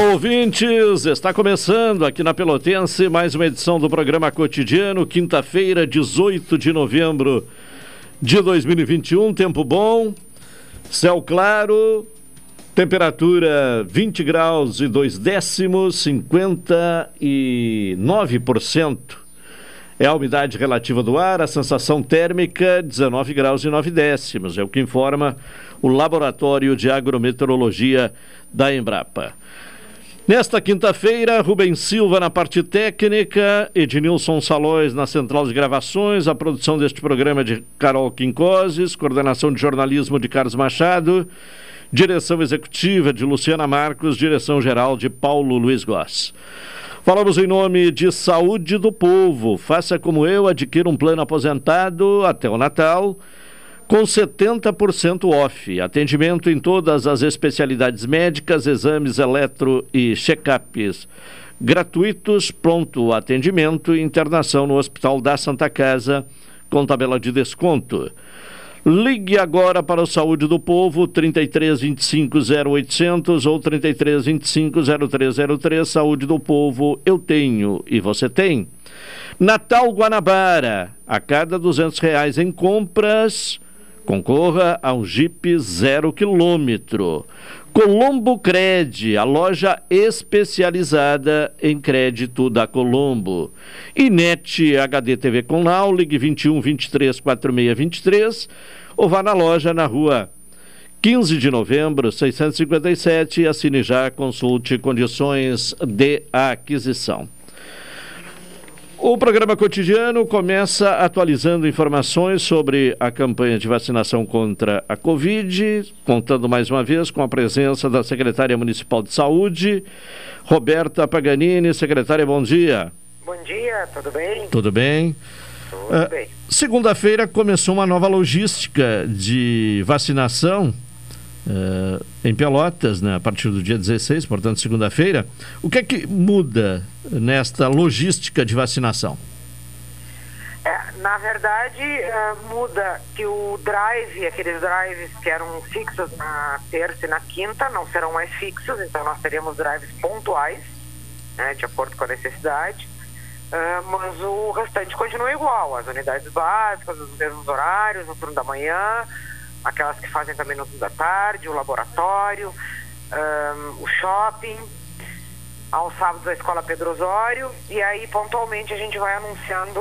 Alô, ouvintes! Está começando aqui na Pelotense mais uma edição do programa cotidiano, quinta-feira, 18 de novembro de 2021. Tempo bom, céu claro, temperatura 20 graus e 2 décimos, 59% é a umidade relativa do ar, a sensação térmica 19 graus e 9 décimos, é o que informa o Laboratório de Agrometeorologia da Embrapa. Nesta quinta-feira, Rubens Silva na parte técnica, Ednilson Salões na central de gravações, a produção deste programa de Carol Quincoses, coordenação de jornalismo de Carlos Machado, direção executiva de Luciana Marcos, direção geral de Paulo Luiz Goss. Falamos em nome de Saúde do Povo. Faça como eu, adquira um plano aposentado até o Natal com 70% off. Atendimento em todas as especialidades médicas, exames eletro e check-ups gratuitos, pronto atendimento e internação no Hospital da Santa Casa com tabela de desconto. Ligue agora para o Saúde do Povo, 33 25 0800 ou 33 25 0303. Saúde do Povo, eu tenho e você tem. Natal Guanabara, a cada 200 reais em compras Concorra a um Jeep zero quilômetro. Colombo Cred, a loja especializada em crédito da Colombo. E NET HD TV com Now, ligue 21 23 46 23 ou vá na loja na rua 15 de novembro, 657 e assine já, consulte condições de aquisição. O programa cotidiano começa atualizando informações sobre a campanha de vacinação contra a Covid, contando mais uma vez com a presença da secretária municipal de saúde, Roberta Paganini. Secretária, bom dia. Bom dia, tudo bem? Tudo bem. Tudo uh, bem. Segunda-feira começou uma nova logística de vacinação uh, em Pelotas, né, a partir do dia 16, portanto, segunda-feira. O que é que muda nesta logística de vacinação? É, na verdade, uh, muda que o drive, aqueles drives que eram fixos na terça e na quinta, não serão mais fixos, então nós teremos drives pontuais, né, de acordo com a necessidade. Uh, mas o restante continua igual, as unidades básicas, os mesmos horários, no turno da manhã, aquelas que fazem também no da tarde, o laboratório, um, o shopping, aos sábados a escola Pedro Osório e aí pontualmente a gente vai anunciando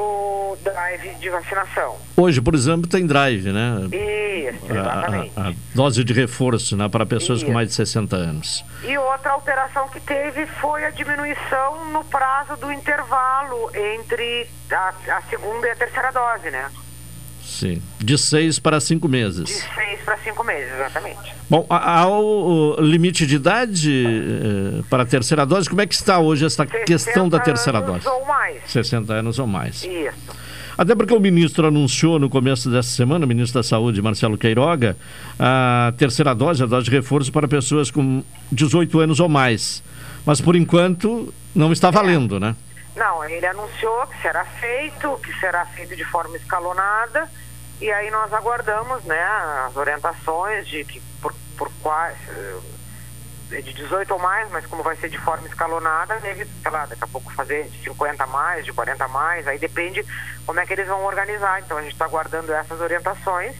drive de vacinação. Hoje, por exemplo, tem drive, né? Isso, exatamente. A, a, a dose de reforço né, para pessoas Isso. com mais de 60 anos. E outra alteração que teve foi a diminuição no prazo do intervalo entre a, a segunda e a terceira dose, né? Sim. De seis para cinco meses. De seis para cinco meses, exatamente. Bom, há o limite de idade eh, para a terceira dose? Como é que está hoje essa questão da terceira dose? ou mais. 60 anos ou mais. Isso. Até porque o ministro anunciou no começo dessa semana, o ministro da Saúde, Marcelo Queiroga, a terceira dose, a dose de reforço para pessoas com 18 anos ou mais. Mas por enquanto não está valendo, né? Não, ele anunciou que será feito, que será feito de forma escalonada, e aí nós aguardamos né, as orientações de que por, por quais eh, de 18 ou mais, mas como vai ser de forma escalonada, deve, sei lá, daqui a pouco fazer de 50 a mais, de 40 a mais, aí depende como é que eles vão organizar. Então a gente está aguardando essas orientações.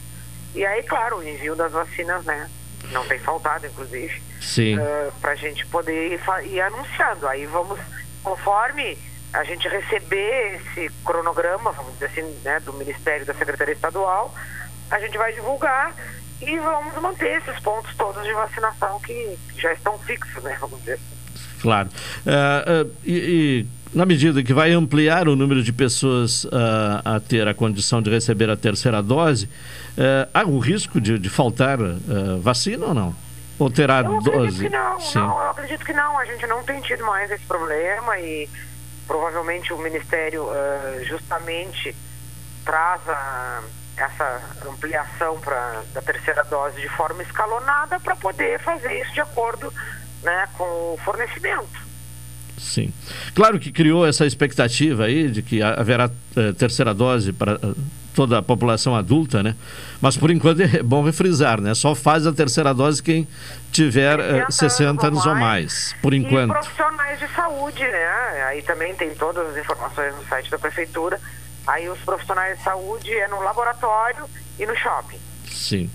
E aí, claro, o envio das vacinas, né? Não tem faltado, inclusive. Sim. Uh, eh, para a gente poder ir, ir anunciando. Aí vamos, conforme a gente receber esse cronograma, vamos dizer assim, né, do Ministério da Secretaria Estadual, a gente vai divulgar e vamos manter esses pontos todos de vacinação que já estão fixos, né? Vamos dizer. Claro. Uh, uh, e, e, na medida que vai ampliar o número de pessoas uh, a ter a condição de receber a terceira dose, há o risco de, de faltar vacina ou não? Ou terá eu dose? Que não, Sim. não, eu acredito que não. A gente não tem tido mais esse problema e provavelmente o Ministério justamente traz a essa ampliação pra, da terceira dose de forma escalonada para poder fazer isso de acordo né, com o fornecimento. Sim. Claro que criou essa expectativa aí de que haverá eh, terceira dose para eh, toda a população adulta, né? Mas por enquanto é bom refrisar, né? Só faz a terceira dose quem tiver 60, 60 anos ou mais, por enquanto. E profissionais de saúde, né? Aí também tem todas as informações no site da prefeitura Aí os profissionais de saúde é no laboratório e no shopping. Sim.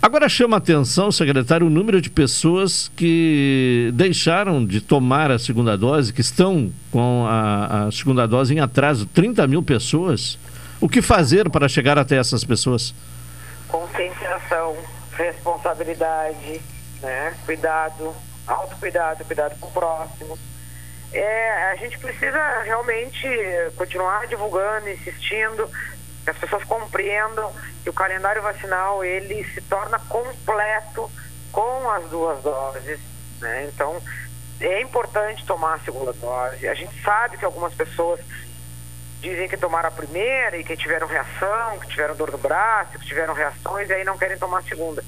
Agora chama atenção, secretário, o número de pessoas que deixaram de tomar a segunda dose, que estão com a, a segunda dose em atraso, 30 mil pessoas. O que fazer para chegar até essas pessoas? Conscientização, responsabilidade, né? cuidado, autocuidado, cuidado com o próximo é, a gente precisa realmente continuar divulgando, insistindo, que as pessoas compreendam que o calendário vacinal ele se torna completo com as duas doses, né? Então é importante tomar a segunda dose. A gente sabe que algumas pessoas dizem que tomaram a primeira e que tiveram reação, que tiveram dor no braço, que tiveram reações e aí não querem tomar a segunda.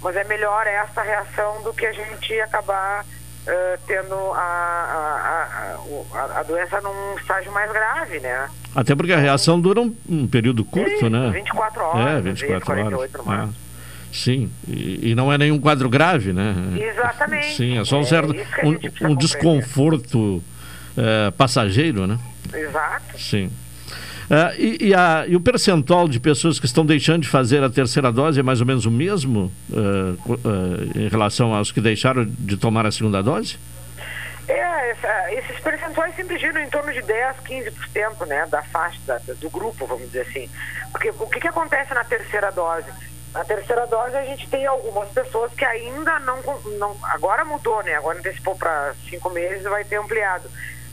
Mas é melhor essa reação do que a gente acabar uh, tendo a, a, a, a, doença num estágio mais grave, né? Até porque a reação dura um, um período curto, Sim, né? 24 horas. É, 24 vezes, horas. no máximo. É. Sim, e, e, não é nenhum quadro grave, né? Exatamente. Sim, é só um certo é um, um desconforto é, passageiro, né? Exato. Sim. Uh, e, e, a, e, o percentual de pessoas que estão deixando de fazer a terceira dose é mais ou menos o mesmo uh, uh, em relação aos que deixaram de tomar a segunda dose? É, essa, esses percentuais sempre giram em torno de 10, 15% né, da faixa da, do grupo, vamos dizer assim. Porque o que, que acontece na terceira dose? Na terceira dose a gente tem algumas pessoas que ainda não, não agora mudou, né? Agora antecipou para cinco meses e vai ter ampliado.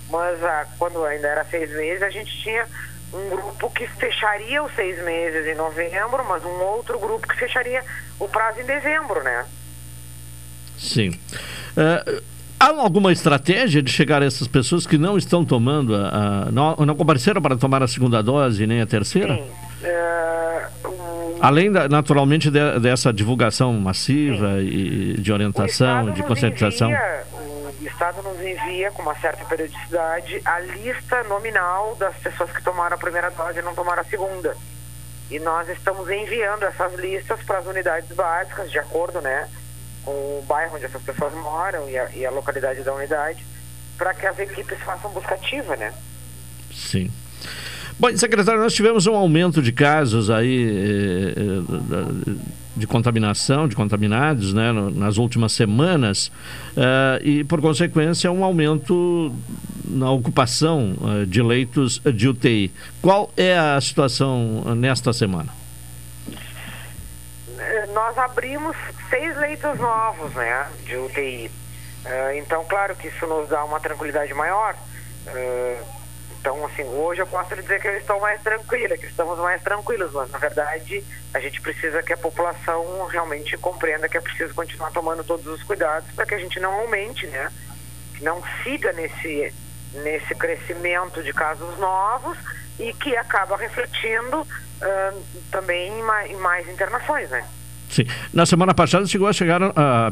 Mas ah, quando ainda era seis meses a gente tinha um grupo que fecharia os seis meses em novembro, mas um outro grupo que fecharia o prazo em dezembro, né? Sim. Uh, há alguma estratégia de chegar a essas pessoas que não estão tomando, a, a não, não compareceram para tomar a segunda dose nem a terceira? Sim. Uh, um... Além, da, naturalmente, de, dessa divulgação massiva Sim. e de orientação, de conscientização. Envia, Estado nos envia com uma certa periodicidade a lista nominal das pessoas que tomaram a primeira dose e não tomaram a segunda. E nós estamos enviando essas listas para as unidades básicas, de acordo né, com o bairro onde essas pessoas moram e a, e a localidade da unidade, para que as equipes façam busca ativa, né? Sim. Bom, secretário, nós tivemos um aumento de casos aí eh, eh, de contaminação, de contaminados, né, nas últimas semanas eh, e, por consequência, um aumento na ocupação de leitos de UTI. Qual é a situação nesta semana? Nós abrimos seis leitos novos, né, de UTI. então, claro que isso nos dá uma tranquilidade maior. Então, assim, hoje eu posso lhe dizer que eu estou mais tranquila, que estamos mais tranquilos, mas na verdade a gente precisa que a população realmente compreenda que é preciso continuar tomando todos os cuidados para que a gente não aumente, né? Que não siga nesse, nesse crescimento de casos novos e que acaba refletindo uh, também em mais, em mais internações, né? Sim. Na semana passada chegou a chegar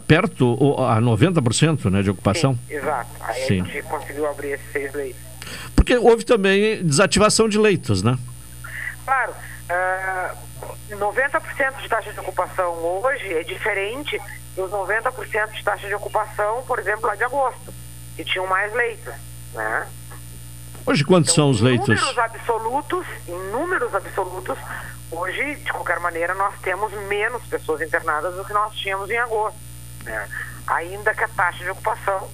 perto, a 90% né, de ocupação. Sim, exato. Aí Sim. a gente conseguiu abrir esses seis leitos. Porque houve também desativação de leitos, né? Claro. Uh, 90% de taxa de ocupação hoje é diferente dos 90% de taxa de ocupação, por exemplo, lá de agosto, que tinham mais leitos, né? Hoje quantos então, são os leitos? Em números absolutos, em números absolutos, hoje, de qualquer maneira, nós temos menos pessoas internadas do que nós tínhamos em agosto. Né? Ainda que a taxa de ocupação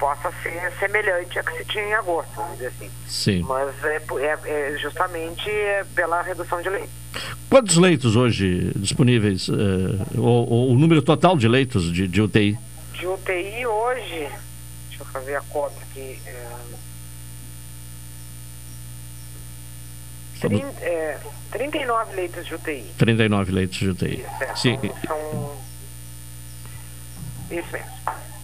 possa ser semelhante à que se tinha em agosto, vamos dizer assim. Sim. Mas é, é, é justamente pela redução de leitos. Quantos leitos hoje disponíveis? Uh, o, o, número total de leitos de, de, UTI? De UTI hoje, deixa eu fazer a conta aqui. É, 30, é, 39 leitos de UTI. 39 leitos de UTI. Isso, é, Sim. São, são... Isso mesmo.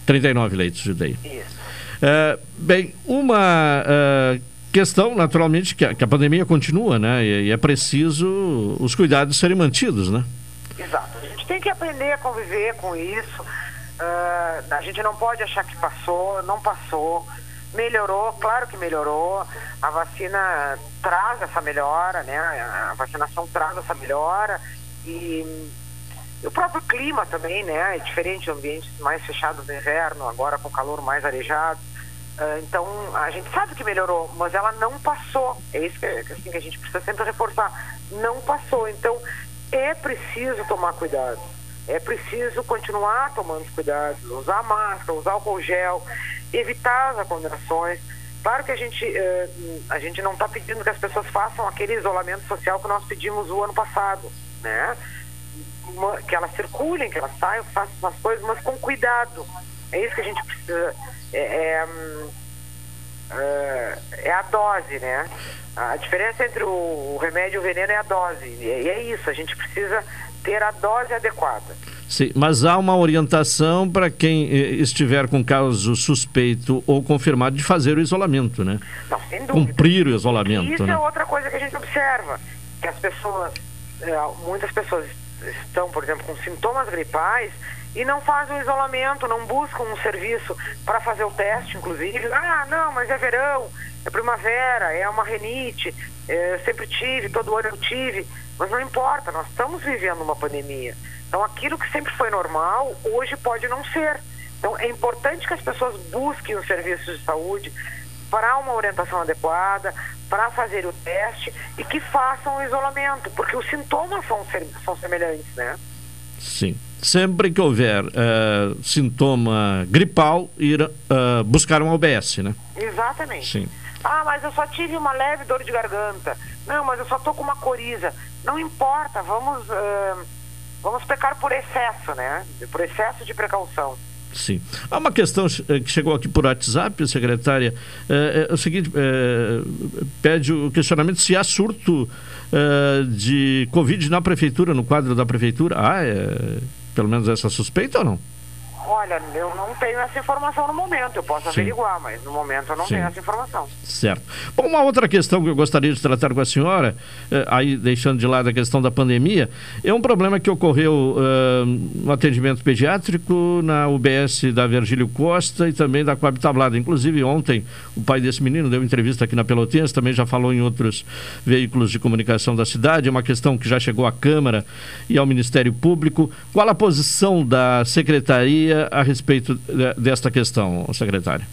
39 leitos de UTI. Isso. É, bem, uma uh, questão, naturalmente, que a, que a, pandemia continua, né? E, e, é preciso os cuidados serem mantidos, né? Exato. A gente tem que aprender a conviver com isso. Uh, a gente não pode achar que passou, não passou. Melhorou, claro que melhorou. A vacina traz essa melhora, né? A vacinação traz essa melhora. E e o próprio clima também, né? É diferente de ambientes mais fechados no inverno, agora com calor mais arejado. Uh, então, a gente sabe que melhorou, mas ela não passou. É isso que, assim, que a gente precisa sempre reforçar. Não passou. Então, é preciso tomar cuidado. É preciso continuar tomando cuidados, usar máscara, usar álcool gel, evitar as aglomerações. Claro que a gente, uh, a gente não está pedindo que as pessoas façam aquele isolamento social que nós pedimos o ano passado, né? Uma, que elas circulem, que elas saiam, façam as coisas, mas com cuidado. É isso que a gente precisa. É, é, é, é a dose, né? A diferença entre o, remédio e o veneno é a dose. E é isso, a gente precisa ter a dose adequada. Sim, mas há uma orientação para quem eh, estiver com caso suspeito ou confirmado de fazer o isolamento, né? Não, sem dúvida. Cumprir o isolamento. Isso né? é outra coisa que a gente observa, que as pessoas, eh, muitas pessoas estão, por exemplo, com sintomas gripais e não fazem o isolamento, não buscam um serviço para fazer o teste, inclusive. Ah, não, mas é verão, é primavera, é uma renite, é, sempre tive, todo ano eu tive. Mas não importa, nós estamos vivendo uma pandemia. Então aquilo que sempre foi normal, hoje pode não ser. Então é importante que as pessoas busquem os serviços de saúde para uma orientação adequada, para fazer o teste e que façam o isolamento, porque os sintomas são, são semelhantes, né? Sim. Sempre que houver uh, sintoma gripal, ir uh, buscar um OBS, né? Exatamente. Sim. Ah, mas eu só tive uma leve dor de garganta. Não, mas eu só tô com uma coriza. Não importa, vamos, uh, vamos pecar por excesso, né? Por excesso de precaução. Sim. Há uma questão eh, que chegou aqui por WhatsApp, secretária. É, é, o seguinte: é, pede o questionamento se há surto é, de Covid na prefeitura, no quadro da prefeitura. Ah, é, pelo menos essa suspeita ou não? Olha, eu não tenho essa informação no momento, eu posso Sim. averiguar, mas no momento eu não Sim. tenho essa informação. Certo. Bom, uma outra questão que eu gostaria de tratar com a senhora, eh, aí deixando de lado a questão da pandemia, é um problema que ocorreu eh, no atendimento pediátrico na UBS da Virgílio Costa e também da Coab Tablada. Inclusive, ontem, o pai desse menino deu entrevista aqui na Pelotense, também já falou em outros veículos de comunicação da cidade. É uma questão que já chegou à Câmara e ao Ministério Público. Qual a posição da secretaria? A respeito desta questão, secretário?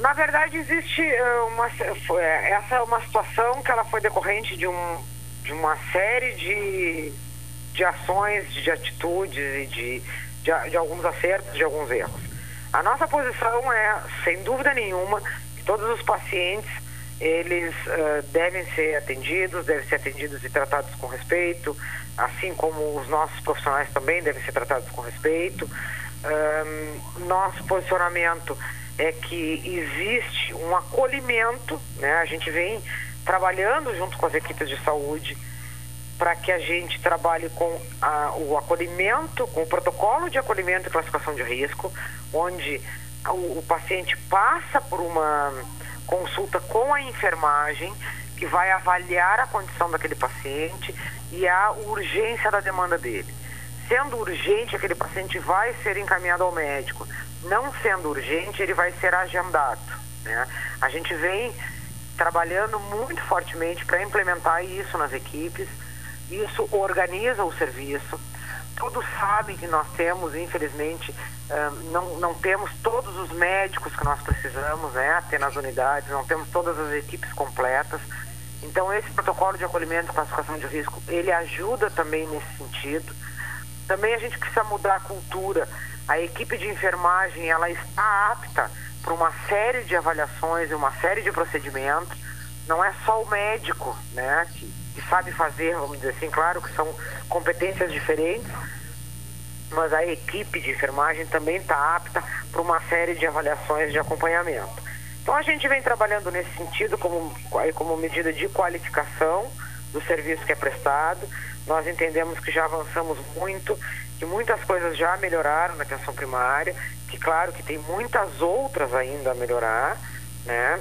Na verdade, existe eh, uma eh, essa é uma situação que ela foi decorrente de um de uma série de de ações, de atitudes e de, de, de alguns acertos, de alguns erros. A nossa posição é, sem dúvida nenhuma, que todos os pacientes eles uh, devem ser atendidos, devem ser atendidos e tratados com respeito, assim como os nossos profissionais também devem ser tratados com respeito. Um, nosso posicionamento é que existe um acolhimento, né? a gente vem trabalhando junto com as equipes de saúde para que a gente trabalhe com a, o acolhimento, com o protocolo de acolhimento e classificação de risco, onde o, o paciente passa por uma consulta com a enfermagem, que vai avaliar a condição daquele paciente e a urgência da demanda dele. Sendo urgente, aquele paciente vai ser encaminhado ao médico. Não sendo urgente, ele vai ser agendado. Né? A gente vem trabalhando muito fortemente para implementar isso nas equipes. Isso organiza o serviço. Todos sabem que nós temos, infelizmente, não, não temos todos os médicos que nós precisamos né, ter nas unidades, não temos todas as equipes completas. Então esse protocolo de acolhimento e classificação de risco, ele ajuda também nesse sentido. Também a gente precisa mudar a cultura. A equipe de enfermagem ela está apta para uma série de avaliações e uma série de procedimentos. Não é só o médico, né, que, que sabe fazer, vamos dizer assim, claro que são competências diferentes, mas a equipe de enfermagem também está apta para uma série de avaliações de acompanhamento. Então a gente vem trabalhando nesse sentido como, como medida de qualificação do serviço que é prestado. Nós entendemos que já avançamos muito, que muitas coisas já melhoraram na atenção primária, que claro que tem muitas outras ainda a melhorar, né?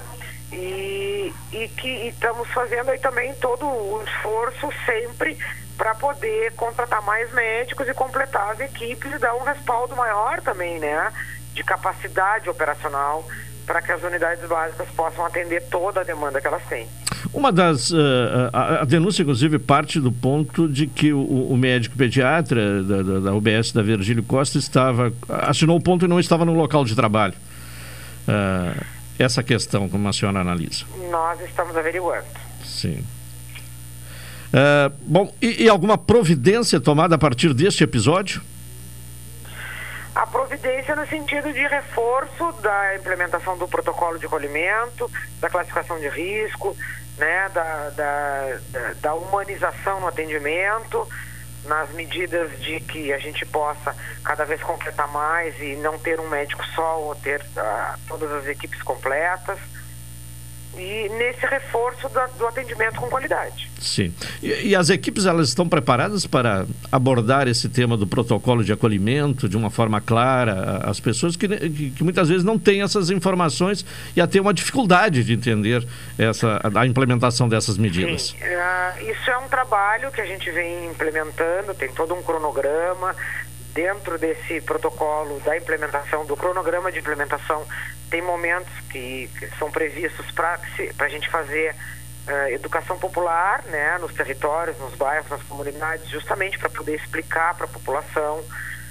E, e que e estamos fazendo aí também todo o esforço sempre para poder contratar mais médicos e completar as equipes e dar um respaldo maior também, né, de capacidade operacional para que as unidades básicas possam atender toda a demanda que elas têm. Uma das. Uh, a, a, denúncia, inclusive, parte do ponto de que o, o médico pediatra da, da, da, UBS da Virgílio Costa estava. assinou o ponto e não estava no local de trabalho. Uh, essa questão, como a senhora analisa? Nós estamos averiguando. Sim. Uh, bom, e, e, alguma providência tomada a partir deste episódio? A providência no sentido de reforço da implementação do protocolo de colhimento, da classificação de risco, né, da, da, da humanização no atendimento, nas medidas de que a gente possa cada vez completar mais e não ter um médico só ou ter uh, todas as equipes completas e nesse reforço do, do atendimento com qualidade. Sim. E, e, as equipes elas estão preparadas para abordar esse tema do protocolo de acolhimento de uma forma clara as pessoas que, que, que muitas vezes não têm essas informações e até uma dificuldade de entender essa a implementação dessas medidas. Sim. Uh, isso é um trabalho que a gente vem implementando, tem todo um cronograma dentro desse protocolo da implementação, do cronograma de implementação, tem momentos que, que são previstos para a gente fazer uh, educação popular né, nos territórios, nos bairros, nas comunidades, justamente para poder explicar para a população.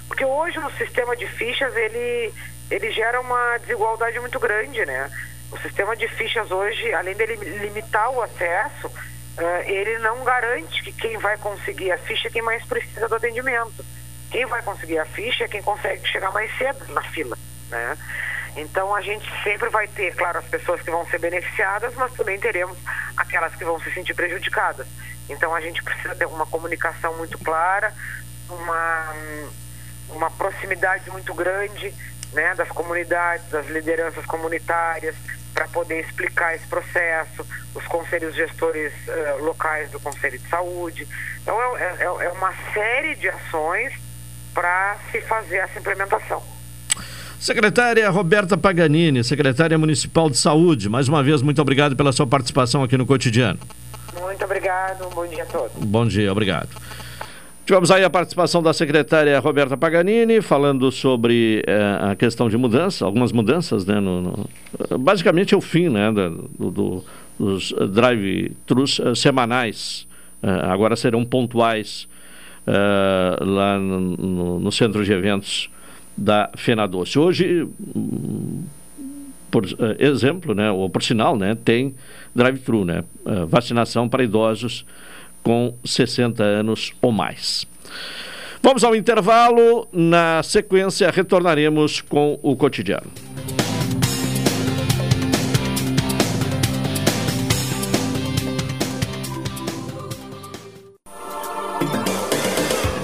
Porque hoje no sistema de fichas ele, ele gera uma desigualdade muito grande, né? O sistema de fichas hoje, além dele limitar o acesso, uh, ele não garante que quem vai conseguir a ficha é quem mais precisa do atendimento. Quem vai conseguir a ficha é quem consegue chegar mais cedo na fila, né? Então a gente sempre vai ter, claro, as pessoas que vão ser beneficiadas, mas também teremos aquelas que vão se sentir prejudicadas. Então a gente precisa ter uma comunicação muito clara, uma, uma proximidade muito grande né, das comunidades, das lideranças comunitárias, para poder explicar esse processo, os conselhos gestores uh, locais do Conselho de Saúde. Então é, é, é uma série de ações para se fazer essa implementação. Secretária Roberta Paganini, secretária municipal de saúde, mais uma vez, muito obrigado pela sua participação aqui no cotidiano. Muito obrigado, bom dia a todos. Bom dia, obrigado. Tivemos aí a participação da secretária Roberta Paganini, falando sobre eh, a questão de mudança, algumas mudanças, né? No, no, basicamente é o fim né, do, do, dos drive-thrus uh, semanais. Uh, agora serão pontuais uh, lá no, no, no, centro de eventos da Fenadoce. Hoje, por exemplo, né, ou por sinal, né, tem drive-thru, né, uh, vacinação para idosos com 60 anos ou mais. Vamos ao intervalo. Na sequência, retornaremos com o cotidiano.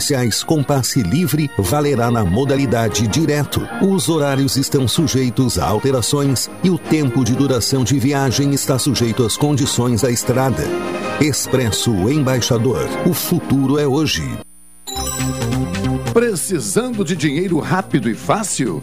especiais com passe livre valerá na modalidade direto. Os horários estão sujeitos a alterações e o tempo de duração de viagem está sujeito às condições da estrada. Expresso Embaixador. O futuro é hoje. Precisando de dinheiro rápido e fácil?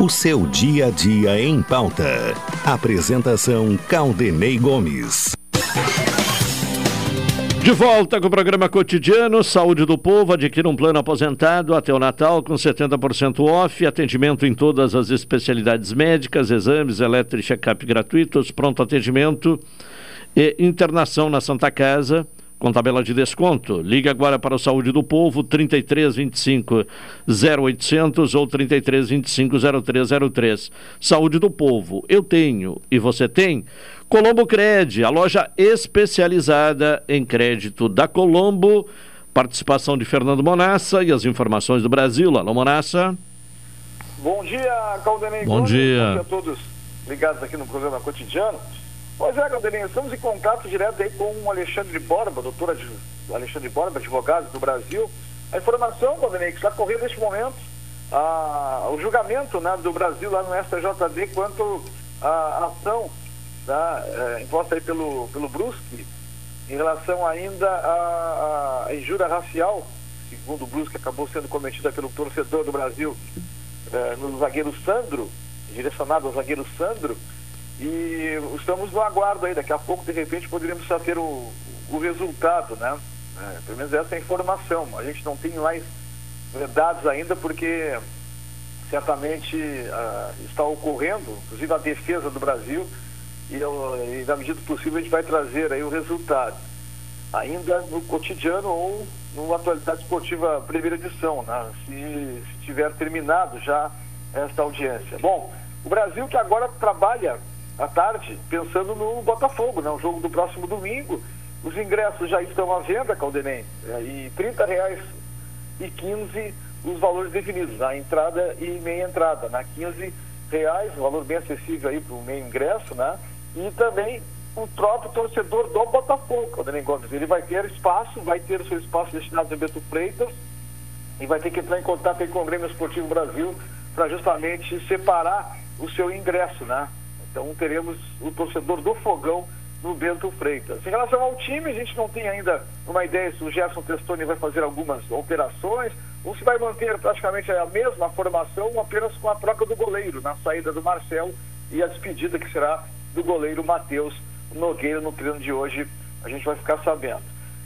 O seu dia a dia em pauta. Apresentação Caldenei Gomes. De volta com o programa cotidiano Saúde do Povo. Adquira um plano aposentado até o Natal com 70% off. Atendimento em todas as especialidades médicas, exames, eletro e check-up gratuitos, pronto atendimento e internação na Santa Casa com tabela de desconto. Ligue agora para o Saúde do Povo, 3325 0800 ou 3325 0303. Saúde do Povo, eu tenho e você tem. Colombo Cred, a loja especializada em crédito da Colombo. Participação de Fernando Monassa e as informações do Brasil. Alô, Monassa. Bom dia, Caldenei. Bom dia. Bom dia a todos ligados aqui no programa cotidiano. Pois é, Caldenei, estamos em contato direto aí com o Alexandre Borba, doutor Alexandre Borba, advogado do Brasil. A informação, Caldenei, que está correndo neste momento o julgamento né, do Brasil lá no STJD quanto à ação tá, é, imposta aí pelo, pelo Brusque em relação ainda à, à injúria racial, segundo o Brusque acabou sendo cometida pelo torcedor do Brasil é, no zagueiro Sandro, direcionado ao zagueiro Sandro, e estamos no aguardo aí, daqui a pouco, de repente, poderíamos já ter o, o resultado, né? É, pelo menos essa é a informação. A gente não tem mais dados ainda, porque certamente uh, está ocorrendo, inclusive a defesa do Brasil, e, e na medida do possível a gente vai trazer aí o resultado. Ainda no cotidiano ou no Atualidade Esportiva Primeira Edição, né? se, se tiver terminado já esta audiência. Bom, o Brasil que agora trabalha à tarde, pensando no Botafogo, né? O jogo do próximo domingo. Os ingressos já estão à venda, Caldenem, é, e R$ reais e 15 os valores definidos, a entrada e meia entrada, né? 15 reais, um valor bem acessível aí para o meio ingresso, né? E também o próprio torcedor do Botafogo, Caldenem Gomes. Ele vai ter espaço, vai ter seu espaço destinado a Beto Freitas e vai ter que entrar em contato com o Grêmio Esportivo Brasil para justamente separar o seu ingresso, né? Então teremos o torcedor do Fogão no Bento Freitas. Em relação ao time, a gente não tem ainda uma ideia se o Gerson Testoni vai fazer algumas alterações ou se vai manter praticamente a mesma formação, apenas com a troca do goleiro na saída do Marcelo e a despedida que será do goleiro Matheus Nogueira no treino de hoje. A gente vai ficar sabendo.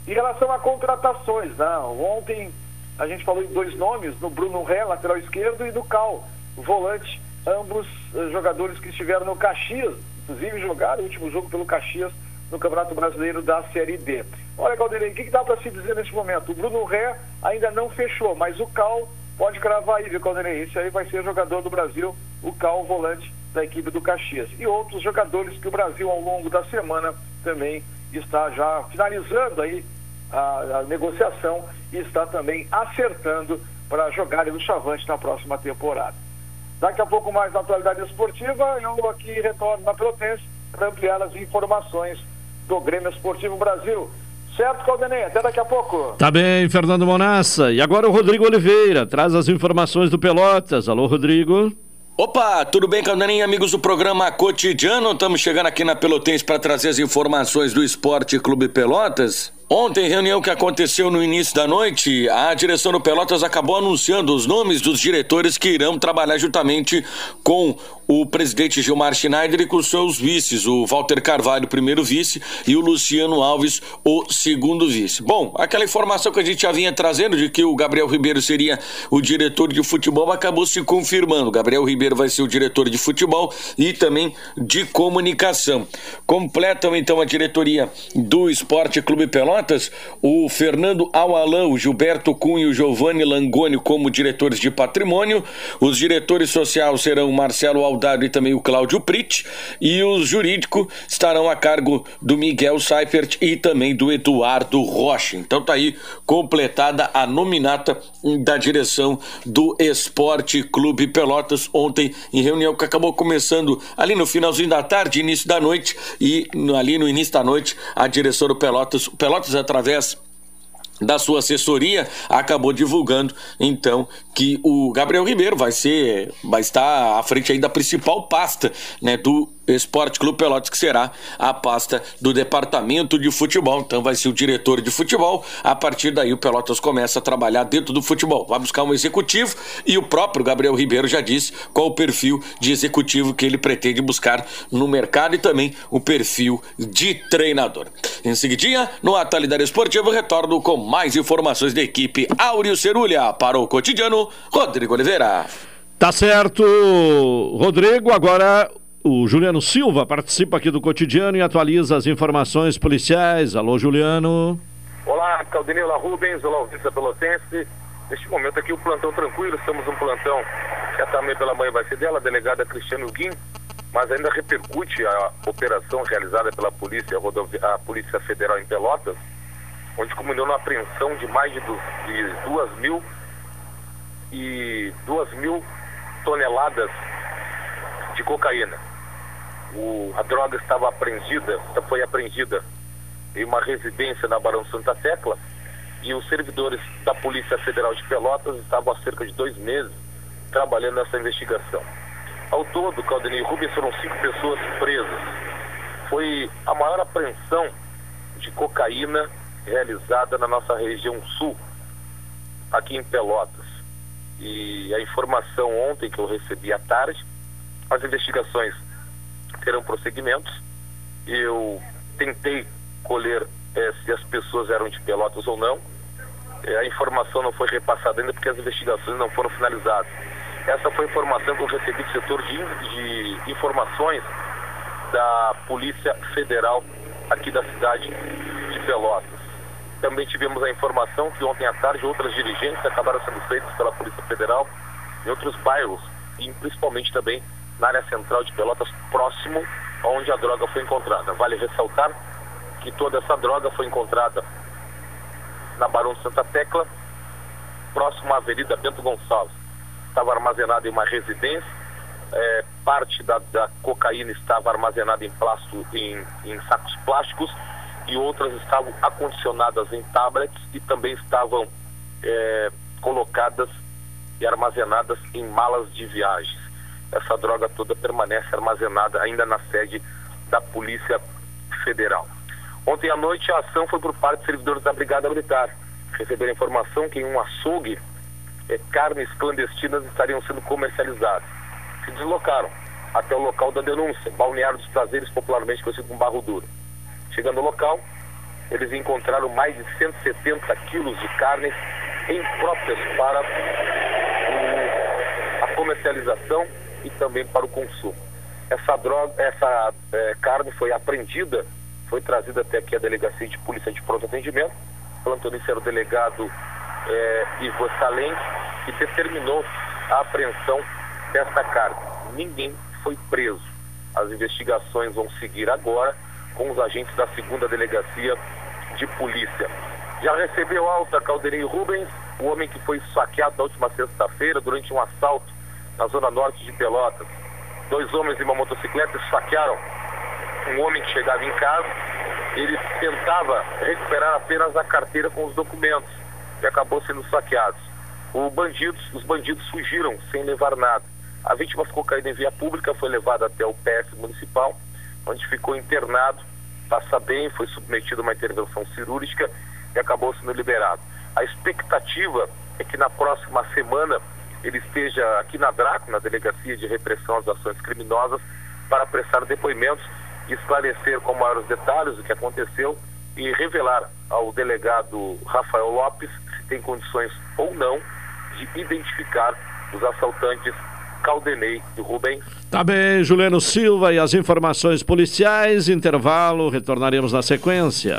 Em relação a contratações, né? ontem a gente falou em dois nomes, no Bruno Ré, lateral esquerdo, e do Cal, volante, ambos eh, jogadores que estiveram no Caxias, inclusive jogaram o último jogo pelo Caxias no Campeonato Brasileiro da Série D. Olha, Caldeirei, o que, que dá para se dizer nesse momento? O Bruno Ré ainda não fechou, mas o Cal pode cravar aí, viu, Caldeirei? Esse aí vai ser jogador do Brasil, o Cal, volante da equipe do Caxias. E outros jogadores que o Brasil, ao longo da semana, também está já finalizando aí a, a negociação e está também acertando para jogarem no Chavante na próxima temporada. Daqui a pouco mais na atualidade esportiva, eu aqui retorno na Pelotense para ampliar as informações do Grêmio Esportivo Brasil. Certo, Caldenei? Até daqui a pouco. Tá bem, Fernando Monassa. E agora o Rodrigo Oliveira traz as informações do Pelotas. Alô, Rodrigo. Opa, tudo bem, Caldaninha, amigos do programa Cotidiano? Estamos chegando aqui na Pelotense para trazer as informações do Esporte Clube Pelotas. Ontem, reunião que aconteceu no início da noite, a direção do Pelotas acabou anunciando os nomes dos diretores que irão trabalhar juntamente com o presidente Gilmar Schneider e com seus vices, o Walter Carvalho, primeiro vice, e o Luciano Alves, o segundo vice. Bom, aquela informação que a gente já vinha trazendo de que o Gabriel Ribeiro seria o diretor de futebol acabou se confirmando. Gabriel Ribeiro vai ser o diretor de futebol e também de comunicação. Completam então a diretoria do Esporte Clube Pelotas o Fernando Alalã, o Gilberto Cunha e o Giovanni Langoni como diretores de patrimônio. Os diretores sociais serão o Marcelo Aldado e também o Cláudio Pritt. E os jurídicos estarão a cargo do Miguel Seifert e também do Eduardo Rocha. Então tá aí completada a nominata da direção do Esporte Clube Pelotas ontem em reunião que acabou começando ali no finalzinho da tarde, início da noite e ali no início da noite a direção do Pelotas, Pelotas através da sua assessoria acabou divulgando então que o Gabriel Ribeiro vai ser vai estar à frente aí da principal pasta né do Esporte Clube Pelotas, que será a pasta do departamento de futebol. Então vai ser o diretor de futebol. A partir daí o Pelotas começa a trabalhar dentro do futebol. Vai buscar um executivo e o próprio Gabriel Ribeiro já disse qual o perfil de executivo que ele pretende buscar no mercado e também o perfil de treinador. Em seguidinha, no Atualidade Esportiva, retorno com mais informações da equipe Áureo Cerulha para o cotidiano Rodrigo Oliveira. Tá certo, Rodrigo. Agora o Juliano Silva participa aqui do cotidiano e atualiza as informações policiais. Alô, Juliano. Olá, Caldenila Rubens, olá, Vista Pelotense. Neste momento aqui o plantão tranquilo, estamos um plantão que também pela manhã vai ser dela, a delegada Cristiano Guim, mas ainda repercute a operação realizada pela polícia, a, a Polícia Federal em Pelotas, onde culminou na apreensão de mais de, du de duas mil e duas mil toneladas de cocaína o, a droga estava apreendida, foi apreendida em uma residência na Barão Santa Tecla e os servidores da Polícia Federal de Pelotas estavam há cerca de dois meses trabalhando nessa investigação. Ao todo, Caldenei Rubens foram cinco pessoas presas. Foi a maior apreensão de cocaína realizada na nossa região sul, aqui em Pelotas. E a informação ontem que eu recebi à tarde, as investigações terão prosseguimentos. Eu tentei colher é, se as pessoas eram de Pelotas ou não. É, a informação não foi repassada ainda porque as investigações não foram finalizadas. Essa foi a informação que eu recebi do setor de, de informações da Polícia Federal aqui da cidade de Pelotas. Também tivemos a informação que ontem à tarde outras diligências acabaram sendo feitas pela Polícia Federal em outros bairros e principalmente também na área central de Pelotas, próximo onde a droga foi encontrada. Vale ressaltar que toda essa droga foi encontrada na Barão de Santa Tecla, próximo à Avenida Bento Gonçalves. Estava armazenada em uma residência, é, parte da, da, cocaína estava armazenada em, plástico, em, em sacos plásticos e outras estavam acondicionadas em tablets e também estavam é, colocadas e armazenadas em malas de viagens. essa droga toda permanece armazenada ainda na sede da Polícia Federal. Ontem à noite a ação foi por parte de servidores da Brigada Militar. Receberam informação que em um açougue eh, carnes clandestinas estariam sendo comercializadas. Se deslocaram até o local da denúncia, Balneário dos Prazeres, popularmente conhecido como Barro Duro. Chegando ao local, eles encontraram mais de 170 quilos de carnes impróprias para a comercialização e também para o consumo. Essa droga, essa é, carne foi apreendida, foi trazida até aqui a delegacia de polícia de pronto atendimento. O plantonista era o delegado é, Ivo Salem, que determinou a apreensão desta carne. Ninguém foi preso. As investigações vão seguir agora com os agentes da segunda delegacia de polícia. Já recebeu alta Calderei Rubens, o homem que foi saqueado na última sexta-feira durante um assalto na zona norte de Pelotas. Dois homens e uma motocicleta saquearam um homem que chegava em casa. Ele tentava recuperar apenas a carteira com os documentos e acabou sendo saqueado. Bandidos, os bandidos fugiram sem levar nada. A vítima ficou caída em via pública, foi levada até o PS municipal, onde ficou internado, passa bem, foi submetido a uma intervenção cirúrgica e acabou sendo liberado. A expectativa é que na próxima semana ele esteja aqui na DRACO, na Delegacia de Repressão às Ações Criminosas, para prestar depoimentos, esclarecer com maiores detalhes o que aconteceu e revelar ao delegado Rafael Lopes se tem condições ou não de identificar os assaltantes Caldenei Rubens. Tá bem, Juliano Silva e as informações policiais. Intervalo, retornaremos na sequência.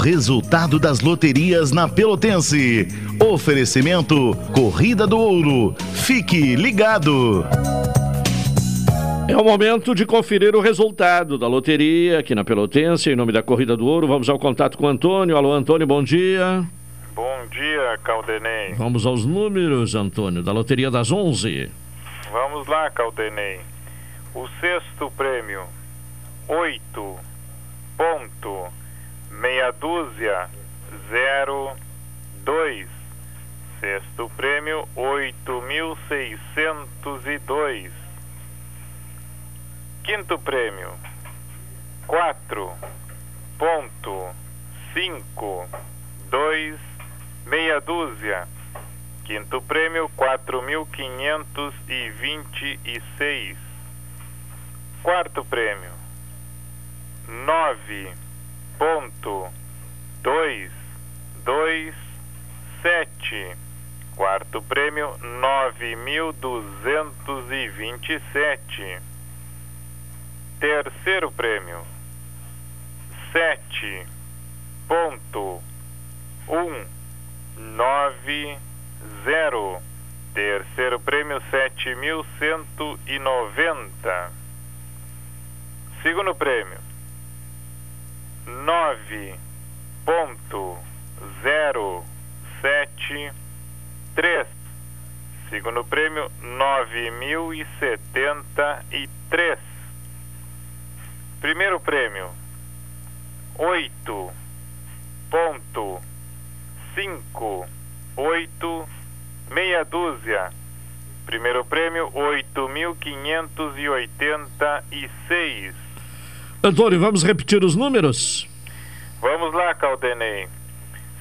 Resultado das loterias na Pelotense. Oferecimento Corrida do Ouro. Fique ligado. É o momento de conferir o resultado da loteria aqui na Pelotense, em nome da Corrida do Ouro. Vamos ao contato com o Antônio. Alô, Antônio, bom dia. Bom dia, Caldenei. Vamos aos números, Antônio, da loteria das 11. Vamos lá, Caldenei. O sexto prêmio, 8 ponto meia dúzia zero dois Sexto prêmio, oito mil seiscentos e dois. Quinto prêmio, quatro ponto cinco dois meia dúzia. Quinto prêmio, quatro mil quinhentos e vinte e seis. Quarto prêmio, nove ponto dois dois sete Quarto prêmio, nove mil duzentos e vinte e sete. Terceiro prêmio, sete ponto um nove zero. Terceiro prêmio, sete mil cento e noventa. Segundo prêmio, nove ponto zero sete três. Segundo prêmio, nove mil e setenta e três. Primeiro prêmio, oito ponto cinco oito meia dúzia. Primeiro prêmio, oito mil quinhentos e oitenta e seis. Antônio, vamos repetir os números? Vamos lá, Caldenei.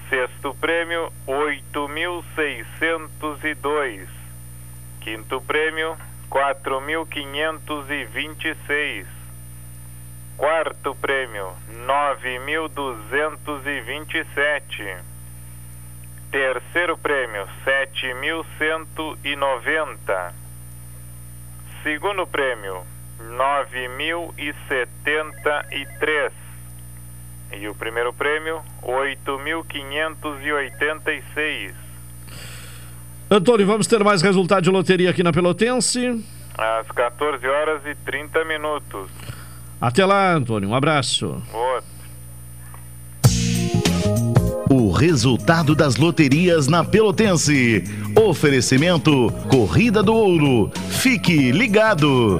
Sexto prêmio, 8.602. Quinto prêmio, 4.526. Quarto prêmio, 9.227. Terceiro prêmio, 7.190. Segundo prêmio, 9.073. E o primeiro prêmio, 8.586. Antônio, vamos ter mais resultado de loteria aqui na Pelotense? Às 14 horas e 30 minutos. Até lá, Antônio. Um abraço. Outro. O resultado das loterias na Pelotense. Oferecimento Corrida do Ouro. Fique ligado.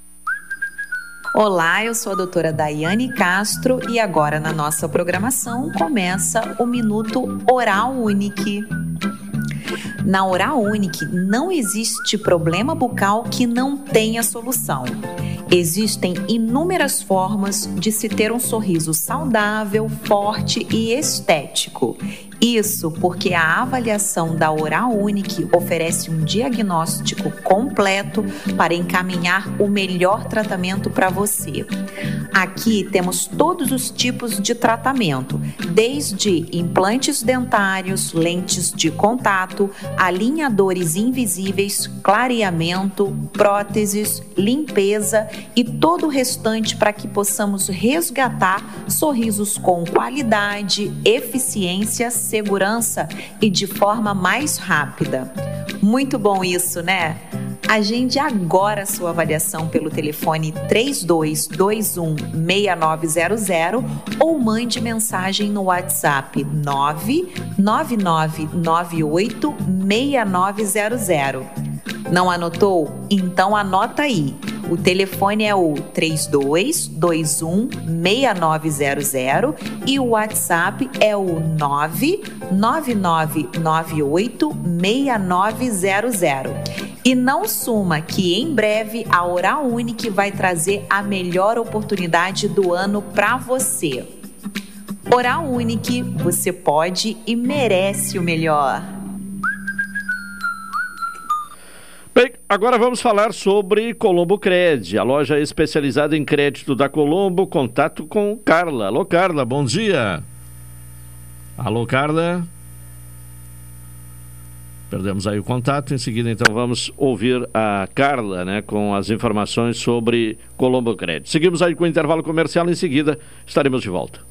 Olá, eu sou a doutora Daiane Castro e agora na nossa programação começa o Minuto Oral Unique. Na Oral Unique não existe problema bucal que não tenha solução. Existem inúmeras formas de se ter um sorriso saudável, forte e estético. Isso porque a avaliação da Oral Unique oferece um diagnóstico completo para encaminhar o melhor tratamento para você. Aqui temos todos os tipos de tratamento, desde implantes dentários, lentes de contato, alinhadores invisíveis, clareamento, próteses, limpeza e todo o restante para que possamos resgatar sorrisos com qualidade, eficiência, segurança e de forma mais rápida. Muito bom isso, né? Agende agora sua avaliação pelo telefone 3221 6900 ou mande mensagem no WhatsApp 99998 6900. Não anotou? Então anota aí. O telefone é o 3221 6900 e o WhatsApp é o 99998 6900. E não suma que em breve a Oral Unique vai trazer a melhor oportunidade do ano para você. Oral Unique, você pode e merece o melhor. Bem, agora vamos falar sobre Colombo Cred, a loja especializada em crédito da Colombo. Contato com Carla. Alô, Carla, bom dia. Alô, Carla. Perdemos aí o contato. Em seguida, então, vamos ouvir a Carla, né, com as informações sobre Colombo Cred. Seguimos aí com o intervalo comercial. Em seguida, estaremos de volta.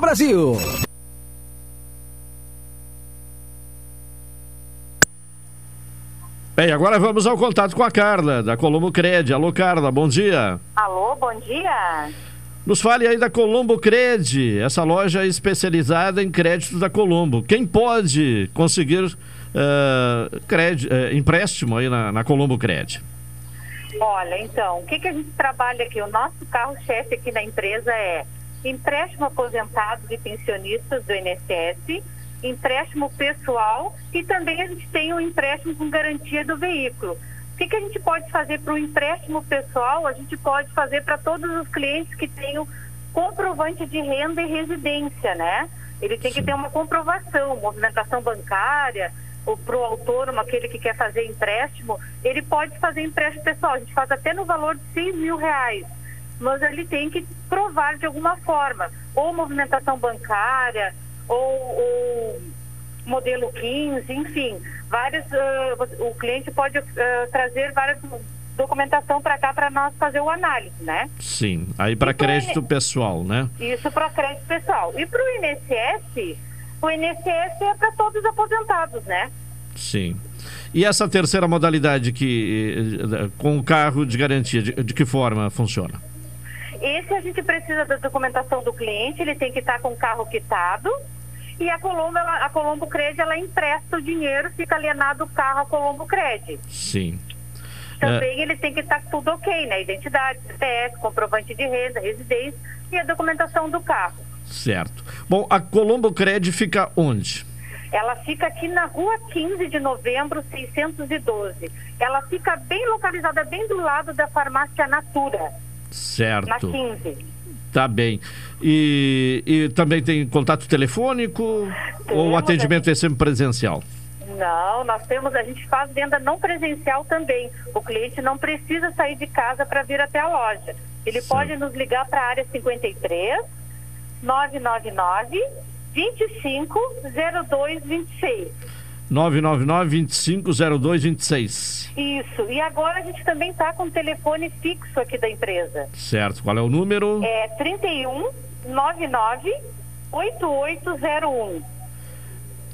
Brasil. Bem, agora vamos ao contato com a Carla, da Colombo Cred. Alô, Carla, bom dia. Alô, bom dia. Nos fale aí da Colombo Cred, essa loja especializada em créditos da Colombo. Quem pode conseguir uh, cred, uh, empréstimo aí na, na Colombo Cred? Olha, então, o que, que a gente trabalha aqui? O nosso carro-chefe aqui na empresa é empréstimo aposentado de pensionistas do INSS empréstimo pessoal e também a gente tem o empréstimo com garantia do veículo. O que, que a gente pode fazer para o empréstimo pessoal? A gente pode fazer para todos os clientes que tenham comprovante de renda e residência, né? Ele tem que ter uma comprovação, movimentação bancária, ou para o autônomo, aquele que quer fazer empréstimo, ele pode fazer empréstimo pessoal. A gente faz até no valor de 6 mil reais. Mas ele tem que provar de alguma forma, ou movimentação bancária, ou, ou modelo 15, enfim, várias, uh, o cliente pode uh, trazer várias documentação para cá para nós fazer o análise, né? Sim, aí para crédito pessoal, né? Isso para crédito pessoal. E para o INSS, o INSS é para todos os aposentados, né? Sim. E essa terceira modalidade que eh, com o carro de garantia, de, de que forma funciona? Esse a gente precisa da documentação do cliente, ele tem que estar com o carro quitado e a Colombo, ela, a Colombo Cred, ela empresta o dinheiro, fica alienado o carro a Colombo Cred. Sim. Também é... ele tem que estar tudo ok, né? Identidade, CPF, comprovante de renda, residência e a documentação do carro. Certo. Bom, a Colombo Cred fica onde? Ela fica aqui na rua 15 de novembro, 612. Ela fica bem localizada, bem do lado da farmácia Natura. Certo. Na 15. Tá bem. E, e também tem contato telefônico Temos, ou o atendimento é sempre presencial? Não, nós temos, a gente faz venda não presencial também. O cliente não precisa sair de casa para vir até a loja. Ele Sim. pode nos ligar para a área 53 999 25 0226. 999 25 0226. Isso. E agora a gente também está com o telefone fixo aqui da empresa. Certo. Qual é o número? É 31 99 8801.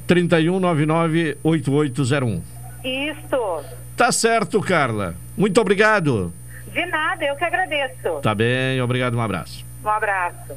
3199 8801. Isso. Tá certo, Carla. Muito obrigado. De nada, eu que agradeço. Tá bem, obrigado, um abraço. Um abraço.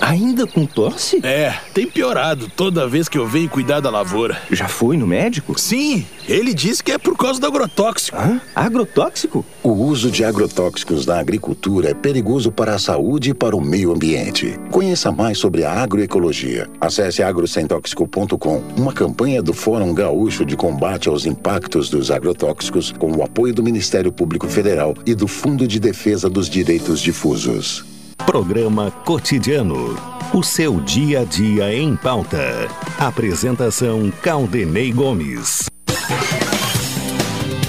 Ainda com tosse? É, tem piorado toda vez que eu venho cuidar da lavoura. Já foi no médico? Sim, ele disse que é por causa do agrotóxico. Hã? Agrotóxico? O uso de agrotóxicos na agricultura é perigoso para a saúde e para o meio ambiente. Conheça mais sobre a agroecologia. Acesse agrocentóxico.com, uma campanha do Fórum Gaúcho de Combate aos Impactos dos Agrotóxicos, com o apoio do Ministério Público Federal e do Fundo de Defesa dos Direitos Difusos. Programa Cotidiano. O seu dia a dia em pauta. Apresentação Caldenei Gomes.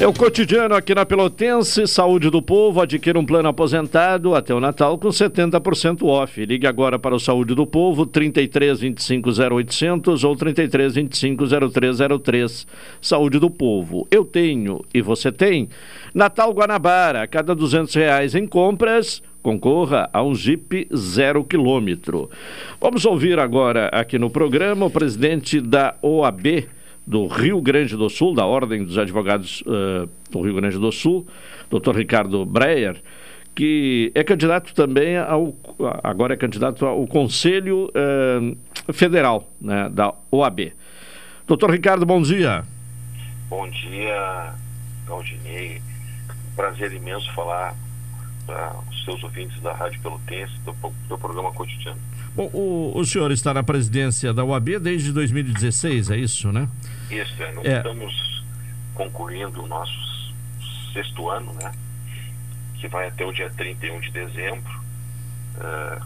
É o cotidiano aqui na Pelotense, Saúde do Povo, adquira um plano aposentado até o Natal com 70% off. Ligue agora para o Saúde do Povo, 33 25 0800 ou 33 25 0303. Saúde do Povo, eu tenho e você tem. Natal Guanabara, a cada 200 reais em compras, concorra a um Jeep zero quilômetro. Vamos ouvir agora aqui no programa o presidente da OAB, do Rio Grande do Sul, da Ordem dos Advogados uh, do Rio Grande do Sul, doutor Ricardo Breyer, que é candidato também ao agora é candidato ao Conselho uh, Federal né, da OAB. Doutor Ricardo, bom dia. Bom dia, Galdinei. Prazer imenso falar os seus ouvintes da Rádio Pelotense, do, do programa cotidiano. O, o, o senhor está na presidência da UAB desde 2016, é isso, né? Isso, é, nós É. estamos concluindo o nosso sexto ano, né? Que vai até o dia 31 de dezembro. É,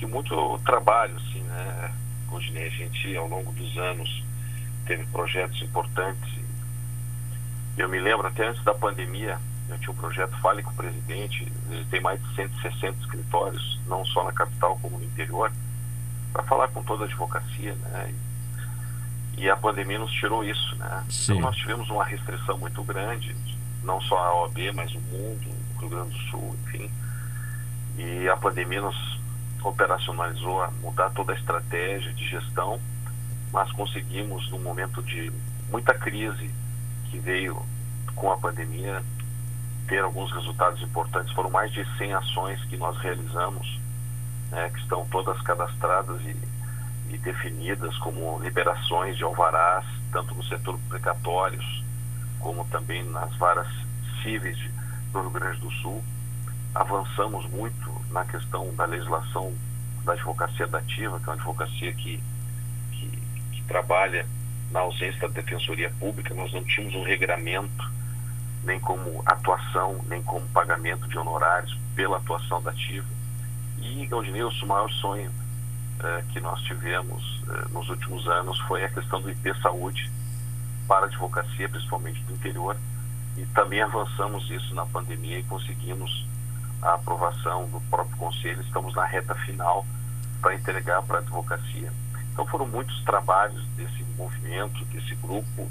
e muito trabalho, assim, né? Rodinei, a gente, ao longo dos anos, teve projetos importantes. Eu me lembro, até antes da pandemia, eu tinha um projeto Fale com o Presidente, tem mais de 160 escritórios, não só na capital como no interior, para falar com toda a advocacia, né? E, e a pandemia nos tirou isso, né? Sim. Então nós tivemos uma restrição muito grande, não só a OAB, mas o mundo, o Rio Grande do Sul, enfim. E a pandemia nos operacionalizou a mudar toda a estratégia de gestão, mas conseguimos, num momento de muita crise que veio com a pandemia, ter alguns resultados importantes. Foram mais de 100 ações que nós realizamos, né, que estão todas cadastradas e, e definidas como liberações de alvarás, tanto no setor precatórios, como também nas varas cíveis do Rio Grande do Sul. Avançamos muito na questão da legislação da advocacia dativa, que é uma advocacia que, que, que trabalha na ausência da defensoria pública. Nós não tínhamos um regramento nem como atuação, nem como pagamento de honorários pela atuação da ativa. E, Galdinilson, o maior sonho eh, que nós tivemos eh, nos últimos anos foi a questão do IP Saúde para a advocacia, principalmente do interior, e também avançamos isso na pandemia e conseguimos a aprovação do próprio conselho. Estamos na reta final para entregar para a advocacia. Então foram muitos trabalhos desse movimento, desse grupo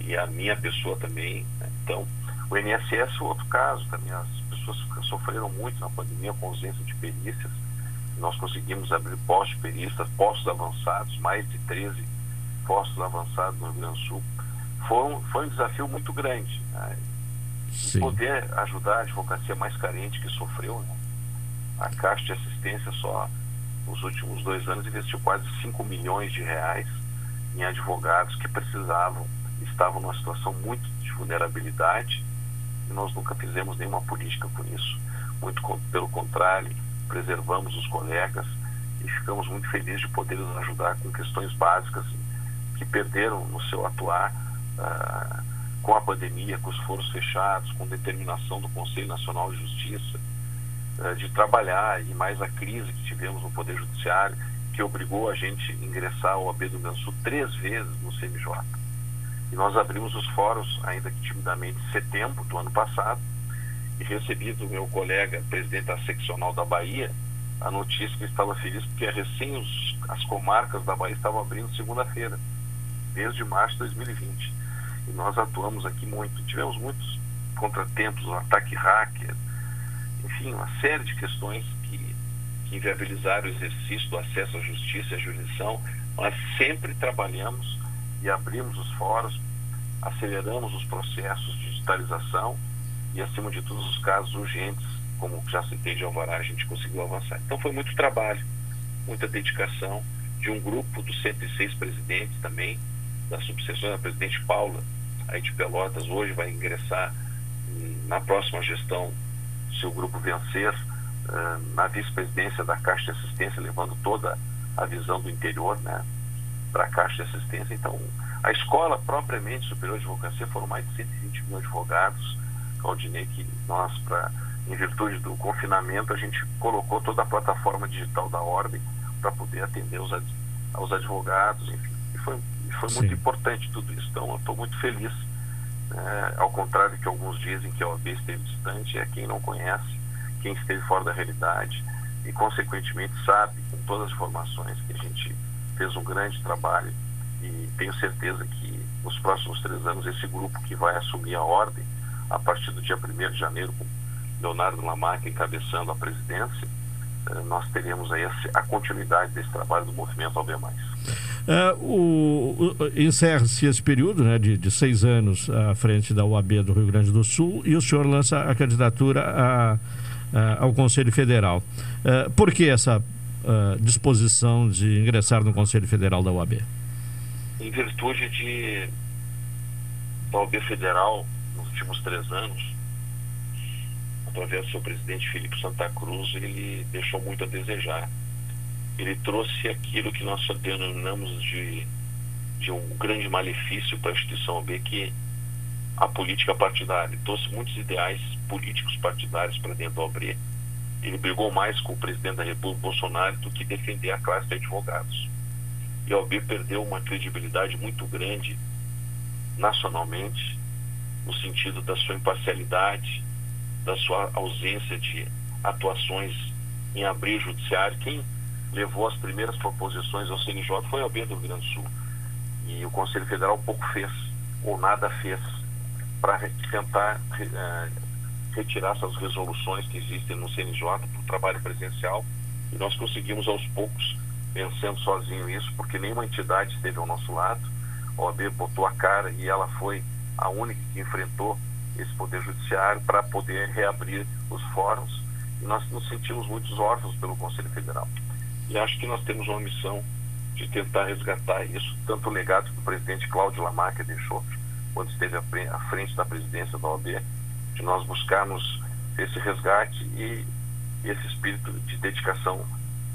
e a minha pessoa também. né? Então o INSS é outro caso também. As pessoas sofreram muito na pandemia com ausência de perícias. Nós conseguimos abrir postos de perícias, postos avançados, mais de 13 postos avançados no Rio Grande do Sul. Foi um, foi um desafio muito grande. né? Poder ajudar a advocacia mais carente que sofreu. né? A Caixa de Assistência só nos últimos dois anos investiu quase 5 milhões de reais em advogados que precisavam, estavam numa situação muito de vulnerabilidade e nós nunca fizemos nenhuma política com isso. Muito pelo contrário, preservamos os colegas e ficamos muito felizes de poder ajudar com questões básicas que perderam no seu atuar ah, com a pandemia, com os foros fechados, com determinação do Conselho Nacional de Justiça, eh, de trabalhar e mais a crise que tivemos no Poder Judiciário, que obrigou a gente a ingressar ao AB do Rio três vezes no CMJ. E nós abrimos os fóruns, ainda que timidamente, em setembro do ano passado, e recebi do meu colega, presidente da seccional da Bahia, a notícia que estava feliz porque recém os, as comarcas da Bahia estavam abrindo segunda-feira, desde março de 2020. E nós atuamos aqui muito. Tivemos muitos contratempos, um ataque hacker, enfim, uma série de questões que, que inviabilizaram o exercício do acesso à justiça e à jurisdição, mas sempre trabalhamos e abrimos os fóruns, aceleramos os processos de digitalização e, acima de tudo, os casos urgentes, como já citei de Alvará, a gente conseguiu avançar. Então foi muito trabalho, muita dedicação de um grupo dos 106 presidentes também, da subseção da presidente Paula, aí de Pelotas, hoje vai ingressar hum, na próxima gestão, se o grupo vencer, ah, na vice-presidência da Caixa de Assistência, levando toda a visão do interior né, para a Caixa de Assistência. Então, a escola propriamente superior de advocacia foram mais de 120 mil advogados, Claudinei, que nós, pra, em virtude do confinamento, a gente colocou toda a plataforma digital da ordem para poder atender os, aos advogados, enfim. E foi, foi muito Sim. importante tudo isso. Então, eu estou muito feliz. né? ao contrário que alguns dizem que a OAB esteve distante, é quem não conhece, quem esteve fora da realidade e, consequentemente, sabe, com todas as informações, que a gente fez um grande trabalho e tenho certeza que nos próximos três anos esse grupo que vai assumir a ordem a partir do dia 1 de janeiro com Leonardo Lamarck encabeçando a presidência eh, nós teremos aí a, continuidade desse trabalho do movimento ao mais. É, o, o- Encerra-se esse período né, de, de seis anos à frente da UAB do Rio Grande do Sul e o senhor lança a candidatura a- a- ao Conselho Federal. É, por que essa ah, disposição de ingressar no Conselho Federal da UAB? Em virtude de da OAB Federal, nos últimos três anos, através do seu presidente Felipe Santa Cruz, ele deixou muito a desejar. ele trouxe aquilo que nós denominamos de, de um grande malefício para a instituição OB, que a política partidária. Ele trouxe muitos ideais políticos partidários para dentro da OB. Ele brigou mais com o presidente da República, Bolsonaro, do que defender a classe de advogados. E a OB perdeu uma credibilidade muito grande nacionalmente, no sentido da sua imparcialidade, da sua ausência de atuações em abrir judiciário. Quem levou as primeiras proposições ao CNJ foi a OB do Rio Grande do Sul. E o Conselho Federal pouco fez, ou nada fez, para tentar uh, retirar essas resoluções que existem no CNJ para o trabalho presencial. E nós conseguimos aos poucos, vencendo sozinho isso, porque nenhuma entidade esteve ao nosso lado. A OAB botou a cara e ela foi a única que enfrentou esse Poder Judiciário para poder reabrir os fóruns. E nós nos sentimos muitos órfãos pelo Conselho Federal. E acho que nós temos uma missão de tentar resgatar isso, tanto o legado que o presidente Cláudio Lamarca deixou quando esteve à frente da presidência da OAB, de nós buscarmos esse resgate e esse espírito de dedicação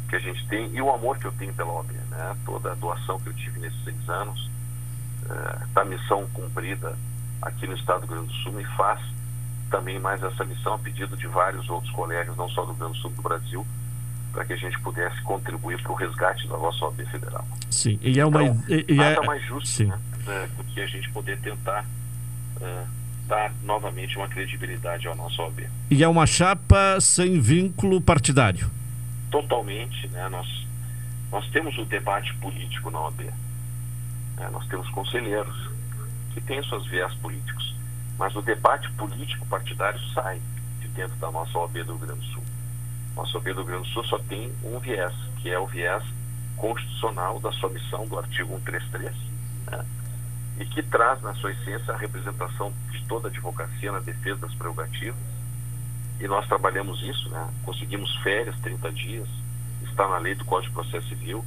que a gente tem e o amor que eu tenho pela OAB, né? Toda a doação que eu tive nesses seis anos, uh, da missão cumprida aqui no Estado do Rio Grande do Sul me faz também mais essa missão a pedido de vários outros colegas, não só do Rio Grande do Sul, do Brasil, para que a gente pudesse contribuir para o resgate da nossa OAB federal. Sim, e é uma então, e, e nada é... mais justo Sim. né, do que a gente poder tentar uh, dar novamente uma credibilidade ao nosso OAB. E é uma chapa sem vínculo partidário. Totalmente, né? Nós, nós temos o debate político na OAB. Né? Nós temos conselheiros que têm seus viés políticos. Mas o debate político partidário sai de dentro da nossa OAB do Rio Grande do Sul. Nossa OAB do Rio Grande do Sul só tem um viés, que é o viés constitucional da sua missão do artigo 133, né? E que traz na sua essência a representação de toda a advocacia na defesa das prerrogativas. E nós trabalhamos isso, né? conseguimos férias, 30 dias, está na lei do Código de Processo Civil,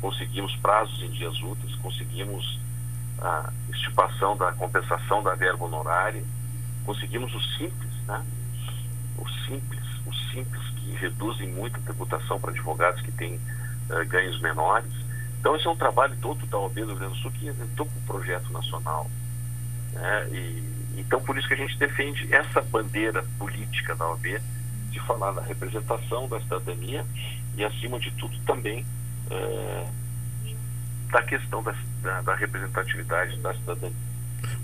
conseguimos prazos em dias úteis, conseguimos a estipação da compensação da verba honorária, conseguimos o simples, né? O simples, o simples que reduzem muito a tributação para advogados que têm uh, ganhos menores. Então esse é um trabalho todo da OAB do Rio Grande do Sul que entrou com um projeto nacional. Né? E, então por isso que a gente defende essa bandeira política da OAB de falar da representação da cidadania e acima de tudo também uh, da questão da, da, da, representatividade da cidadania.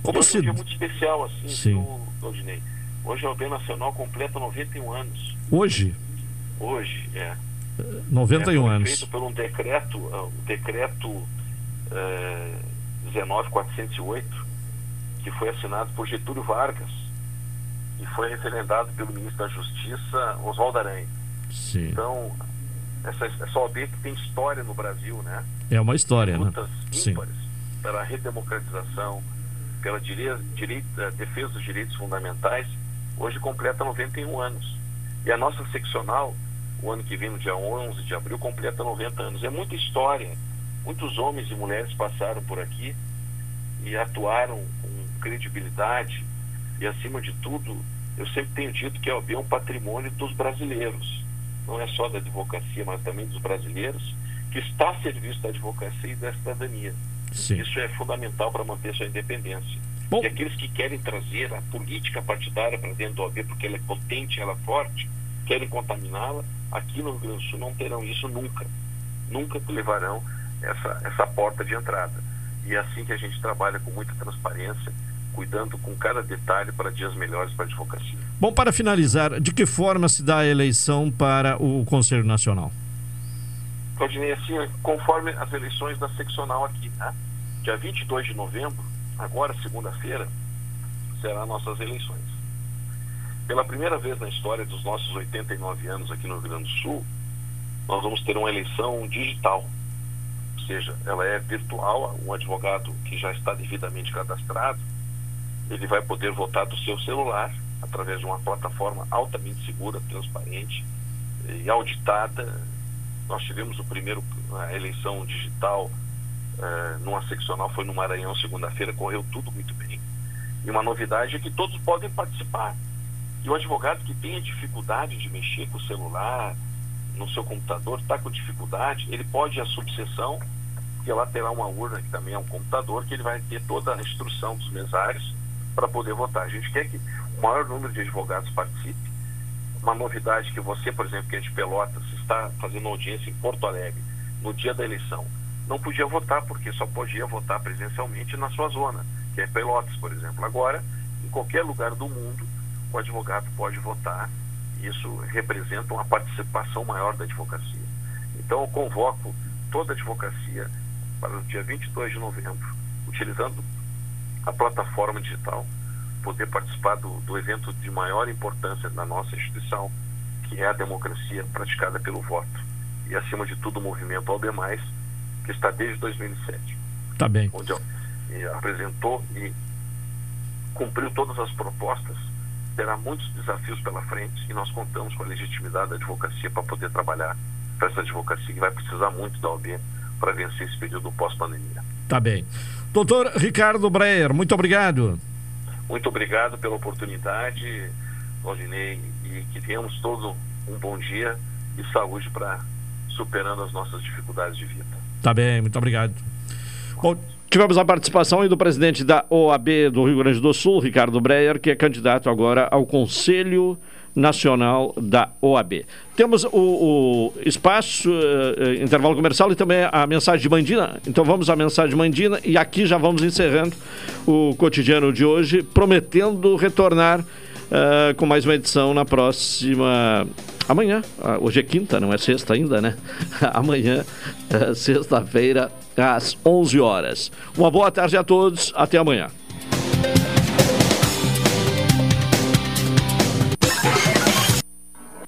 Como se... é um dia muito especial, assim, Sim. Claudinei. Hoje a OAB Nacional completa 91 anos. Hoje? Hoje, é. 91 é, anos. Feito por um decreto, o decreto é, 19408, que foi assinado por Getúlio Vargas e foi referendado pelo ministro da Justiça, Oswaldo Aranha. Sim. Então, essa, essa OAB que tem história no Brasil, né? É uma história, Lutas né? Sim. ímpares pela redemocratização, pela direita, direita, defesa dos direitos fundamentais, hoje completa 91 anos. E a nossa seccional, o ano que vem, no dia 11 de abril, completa 90 anos. É muita história. Muitos homens e mulheres passaram por aqui e atuaram com credibilidade. E, acima de tudo, eu sempre tenho dito que a OAB é um patrimônio dos brasileiros. Não é só da advocacia, mas também dos brasileiros, que está a serviço da advocacia e da cidadania. Sim. Isso é fundamental para manter sua independência. Bom. E aqueles que querem trazer a política partidária para dentro do OAB, porque ela é potente, ela é forte, querem contaminá-la, aqui no Rio Grande do Sul não terão isso nunca. Nunca levarão essa, essa porta de entrada. E é assim que a gente trabalha com muita transparência, cuidando com cada detalhe para dias melhores para a advocacia. Bom, para finalizar, de que forma se dá a eleição para o Conselho Nacional? Claudinei, assim, conforme as eleições da seccional aqui, né? Dia 22 de novembro, agora segunda-feira, serão nossas eleições. Pela primeira vez na história dos nossos 89 anos aqui no Rio Grande do Sul, nós vamos ter uma eleição digital. Ou seja, ela é virtual, um advogado que já está devidamente cadastrado, ele vai poder votar do seu celular através de uma plataforma altamente segura, transparente e auditada. Nós tivemos o primeiro a eleição digital eh, numa seccional, foi no Maranhão segunda-feira, correu tudo muito bem. E uma novidade é que todos podem participar. E o advogado que tenha dificuldade de mexer com o celular, no seu computador, está com dificuldade, ele pode ir à subseção, porque lá terá uma urna que também é um computador, que ele vai ter toda a instrução dos mesários para poder votar. A gente quer que o maior número de advogados participe. Uma novidade que você, por exemplo, que é de Pelotas, está fazendo audiência em Porto Alegre no dia da eleição, não podia votar porque só podia votar presencialmente na sua zona, que é Pelotas, por exemplo. Agora, em qualquer lugar do mundo, o advogado pode votar. Isso representa uma participação maior da advocacia. Então, eu convoco toda a advocacia para o dia 22 de novembro, utilizando a plataforma digital, poder participar do, do evento de maior importância na nossa instituição, que é a democracia praticada pelo voto. E, acima de tudo, o movimento Albe Mais, que está desde 2007. Tá bem. Onde apresentou e cumpriu todas as propostas, terá muitos desafios pela frente e nós contamos com a legitimidade da advocacia para poder trabalhar para essa advocacia que vai precisar muito da OAB para vencer esse período pós-pandemia. Tá bem. Doutor Ricardo Breyer, muito obrigado. Muito obrigado pela oportunidade, Valdinei, e que tenhamos todos um bom dia e saúde para superando as nossas dificuldades de vida. Tá bem, muito obrigado. Bom, tivemos a participação do presidente da OAB do Rio Grande do Sul, Ricardo Breyer, que é candidato agora ao Conselho Nacional da OAB. Temos o, o espaço, uh, intervalo comercial e também a mensagem de Mandina. Então vamos à mensagem de Mandina e aqui já vamos encerrando o cotidiano de hoje, prometendo retornar uh, com mais uma edição na próxima. Amanhã, uh, hoje é quinta, não é sexta ainda, né? Amanhã, sexta-feira, às 11 horas. Uma boa tarde a todos, até amanhã.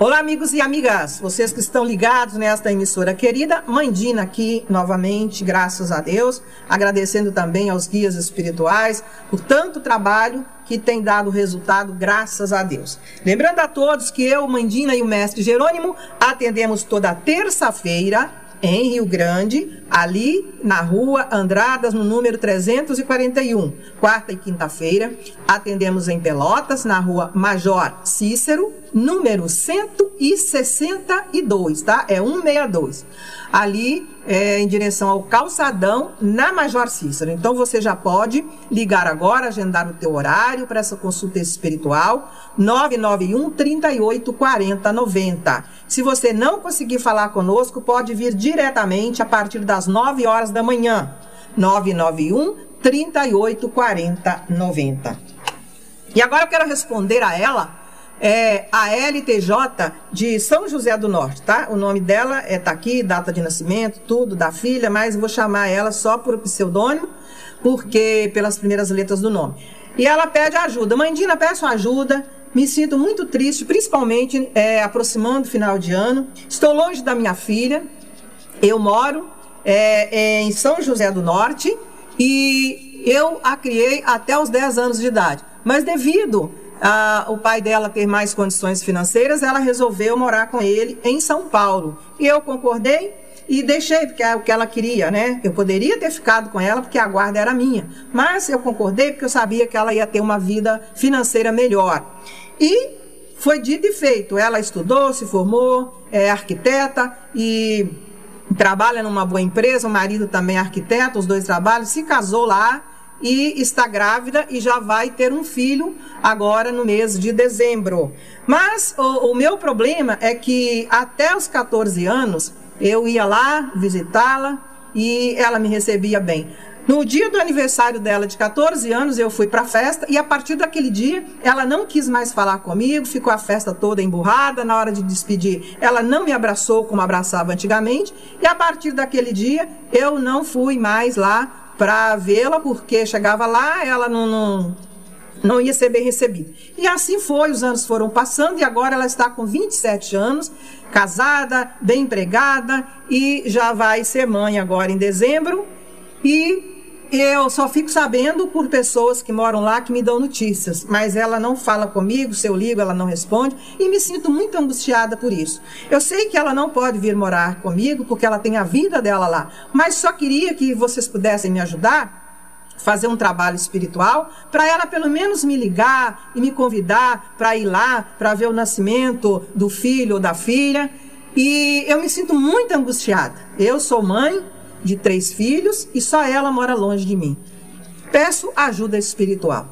Olá, amigos e amigas, vocês que estão ligados nesta emissora querida, Mandina aqui novamente, graças a Deus, agradecendo também aos guias espirituais por tanto trabalho que tem dado resultado, graças a Deus. Lembrando a todos que eu, Mandina e o mestre Jerônimo atendemos toda terça-feira em Rio Grande, ali na rua Andradas, no número 341. Quarta e quinta-feira, atendemos em Pelotas, na rua Major Cícero, número 162, tá? É 162. Ali é, em direção ao calçadão na Major Cícero. Então você já pode ligar agora, agendar o teu horário para essa consulta espiritual 991 38 40 90. Se você não conseguir falar conosco, pode vir diretamente a partir das 9 horas da manhã. 991 38 40 90. E agora eu quero responder a ela é a LTJ de São José do Norte, tá? O nome dela é tá aqui, data de nascimento, tudo da filha, mas vou chamar ela só por pseudônimo, porque pelas primeiras letras do nome. E ela pede ajuda. Mandina, peço ajuda. Me sinto muito triste, principalmente é, aproximando o final de ano. Estou longe da minha filha. Eu moro é, em São José do Norte e eu a criei até os 10 anos de idade. Mas devido ah, o pai dela ter mais condições financeiras, ela resolveu morar com ele em São Paulo. E eu concordei e deixei, porque é o que ela queria, né? Eu poderia ter ficado com ela, porque a guarda era minha. Mas eu concordei porque eu sabia que ela ia ter uma vida financeira melhor. E foi dito e feito. Ela estudou, se formou, é arquiteta e trabalha numa boa empresa. O marido também é arquiteto, os dois trabalham. Se casou lá e está grávida e já vai ter um filho agora no mês de dezembro. Mas o, o meu problema é que até os 14 anos eu ia lá visitá-la e ela me recebia bem. No dia do aniversário dela de 14 anos, eu fui para a festa e a partir daquele dia ela não quis mais falar comigo, ficou a festa toda emburrada. Na hora de despedir, ela não me abraçou como abraçava antigamente e a partir daquele dia eu não fui mais lá para vê-la, porque chegava lá, ela não, não, não ia ser bem recebida. E assim foi, os anos foram passando e agora ela está com 27 anos, casada, bem empregada e já vai ser mãe agora em dezembro. E eu só fico sabendo por pessoas que moram lá que me dão notícias, mas ela não fala comigo, se eu ligo ela não responde e me sinto muito angustiada por isso. Eu sei que ela não pode vir morar comigo porque ela tem a vida dela lá, mas só queria que vocês pudessem me ajudar fazer um trabalho espiritual, para ela pelo menos me ligar e me convidar para ir lá para ver o nascimento do filho ou da filha E eu me sinto muito angustiada. Eu sou mãe de três filhos e só ela mora longe de mim. Peço ajuda espiritual.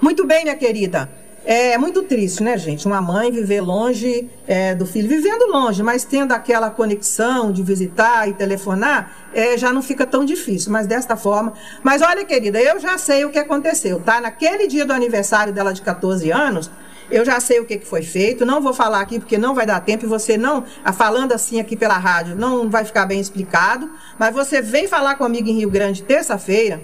Muito bem, minha querida. É muito triste, né, gente? Uma mãe viver longe é, do filho, vivendo longe, mas tendo aquela conexão de visitar e telefonar, é, já não fica tão difícil, mas desta forma. Mas olha, querida, eu já sei o que aconteceu, tá? Naquele dia do aniversário dela de 14 anos, eu já sei o que, que foi feito, não vou falar aqui porque não vai dar tempo e você não, falando assim aqui pela rádio, não vai ficar bem explicado, mas você vem falar comigo em Rio Grande terça-feira,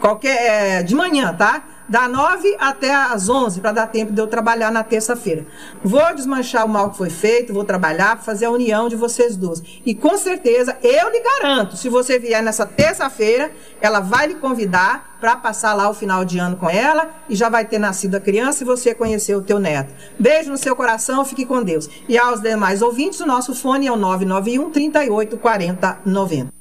qualquer é, de manhã, tá? Da 9 até as 11, para dar tempo de eu trabalhar na terça-feira. Vou desmanchar o mal que foi feito, vou trabalhar fazer a união de vocês duas. E com certeza, eu lhe garanto, se você vier nessa terça-feira, ela vai lhe convidar para passar lá o final de ano com ela e já vai ter nascido a criança e você conhecer o teu neto. Beijo no seu coração, fique com Deus. E aos demais ouvintes, o nosso fone é o 991 38 40 90.